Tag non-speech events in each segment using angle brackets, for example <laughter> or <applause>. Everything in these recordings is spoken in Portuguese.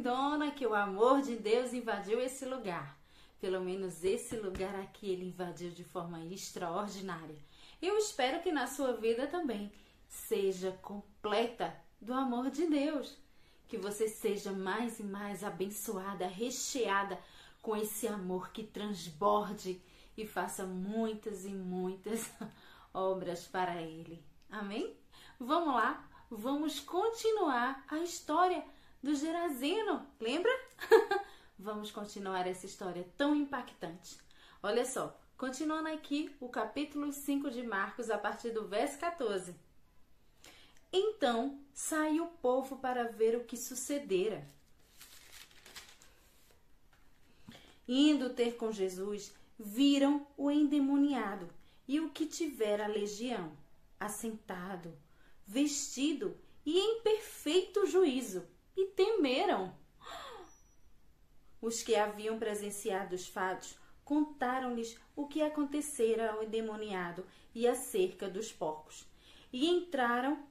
lindona que o amor de Deus invadiu esse lugar. Pelo menos esse lugar aqui ele invadiu de forma extraordinária. Eu espero que na sua vida também seja completa do amor de Deus. Que você seja mais e mais abençoada, recheada com esse amor que transborde e faça muitas e muitas <laughs> obras para Ele. Amém? Vamos lá, vamos continuar a história do Gerazino, lembra? <laughs> vamos continuar essa história tão impactante. Olha só, continuando aqui o capítulo 5 de Marcos, a partir do verso 14. Então saiu o povo para ver o que sucedera. Indo ter com Jesus, viram o endemoniado e o que tivera a legião, assentado, vestido e em perfeito juízo, e temeram. Os que haviam presenciado os fatos contaram-lhes o que acontecera ao endemoniado e acerca dos porcos, e entraram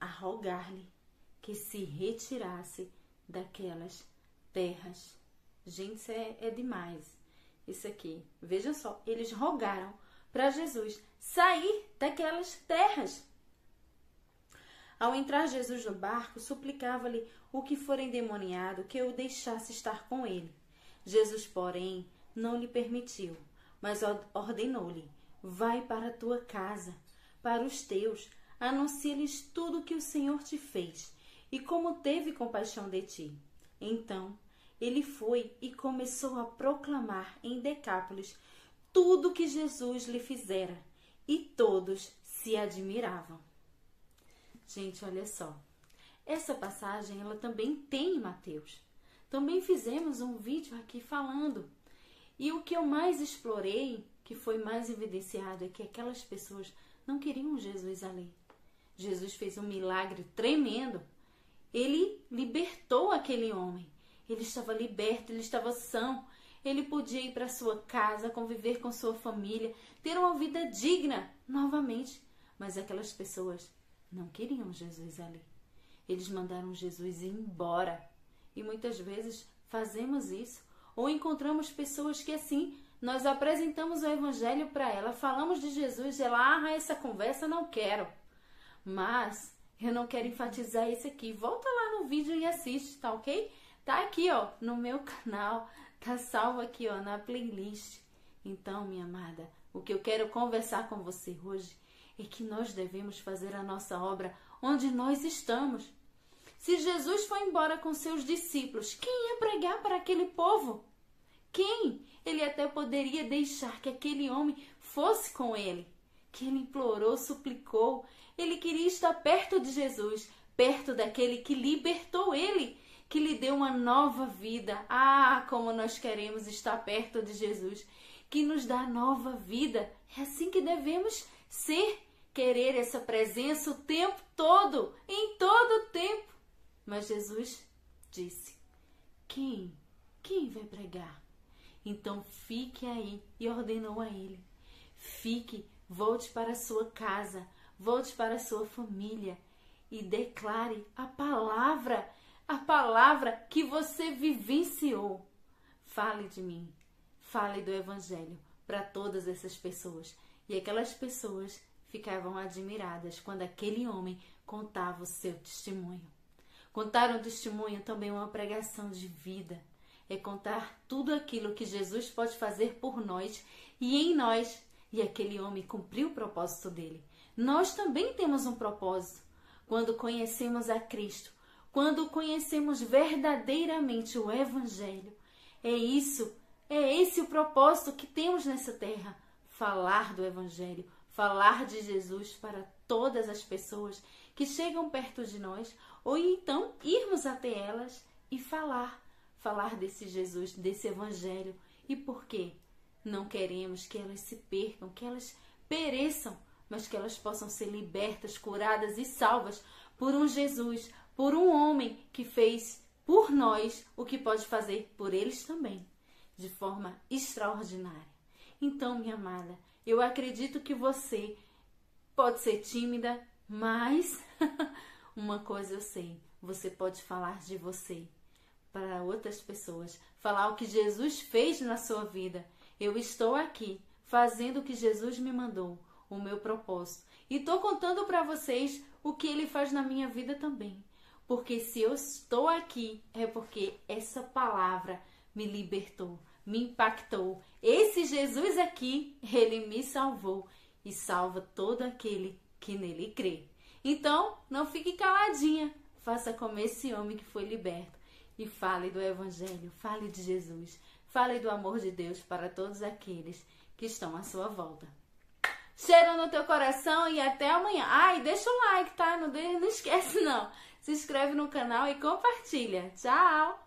a rogar-lhe que se retirasse daquelas terras. Gente, isso é, é demais. Isso aqui. Veja só, eles rogaram para Jesus sair daquelas terras. Ao entrar Jesus no barco, suplicava-lhe o que for endemoniado que o deixasse estar com ele. Jesus, porém, não lhe permitiu, mas ordenou-lhe: Vai para a tua casa, para os teus, anuncia-lhes tudo o que o Senhor te fez e como teve compaixão de ti. Então ele foi e começou a proclamar em Decápolis tudo o que Jesus lhe fizera, e todos se admiravam. Gente, olha só. Essa passagem ela também tem em Mateus. Também fizemos um vídeo aqui falando. E o que eu mais explorei, que foi mais evidenciado, é que aquelas pessoas não queriam Jesus ali. Jesus fez um milagre tremendo. Ele libertou aquele homem. Ele estava liberto, ele estava são. Ele podia ir para sua casa, conviver com sua família, ter uma vida digna novamente. Mas aquelas pessoas não queriam Jesus ali. Eles mandaram Jesus embora. E muitas vezes fazemos isso. Ou encontramos pessoas que assim nós apresentamos o evangelho para ela, falamos de Jesus, e ela, ah, essa conversa não quero. Mas eu não quero enfatizar isso aqui. Volta lá no vídeo e assiste, tá ok? Tá aqui, ó, no meu canal, tá salvo aqui, ó, na playlist. Então, minha amada, o que eu quero conversar com você hoje é que nós devemos fazer a nossa obra onde nós estamos. Se Jesus foi embora com seus discípulos, quem ia pregar para aquele povo? Quem? Ele até poderia deixar que aquele homem fosse com ele, que ele implorou, suplicou, ele queria estar perto de Jesus, perto daquele que libertou ele, que lhe deu uma nova vida. Ah, como nós queremos estar perto de Jesus, que nos dá nova vida. É assim que devemos ser, querer essa presença o tempo todo, em todo o tempo. Mas Jesus disse: Quem? Quem vai pregar? Então fique aí e ordenou a ele: Fique, volte para a sua casa, volte para a sua família e declare a palavra, a palavra que você vivenciou. Fale de mim, fale do Evangelho para todas essas pessoas. E aquelas pessoas ficavam admiradas quando aquele homem contava o seu testemunho. Contar um testemunho também é uma pregação de vida. É contar tudo aquilo que Jesus pode fazer por nós e em nós. E aquele homem cumpriu o propósito dele. Nós também temos um propósito. Quando conhecemos a Cristo, quando conhecemos verdadeiramente o Evangelho, é isso, é esse o propósito que temos nessa terra: falar do Evangelho, falar de Jesus para todas as pessoas que chegam perto de nós, ou então irmos até elas e falar, falar desse Jesus, desse Evangelho. E por quê? Não queremos que elas se percam, que elas pereçam mas que elas possam ser libertas, curadas e salvas por um Jesus, por um homem que fez por nós o que pode fazer por eles também, de forma extraordinária. Então, minha amada, eu acredito que você pode ser tímida, mas <laughs> uma coisa eu sei, você pode falar de você. para outras pessoas, falar o que Jesus fez na sua vida. Eu estou aqui fazendo o que Jesus me mandou, o meu propósito. E estou contando para vocês o que ele faz na minha vida também. Porque se eu estou aqui é porque essa palavra me libertou, me impactou. Esse Jesus aqui, ele me salvou e salva todo aquele que nele crê. Então, não fique caladinha, faça como esse homem que foi liberto e fale do Evangelho, fale de Jesus, fale do amor de Deus para todos aqueles que estão à sua volta. Cheiro no teu coração e até amanhã. Ai, deixa o like, tá? Não, não esquece não. Se inscreve no canal e compartilha. Tchau!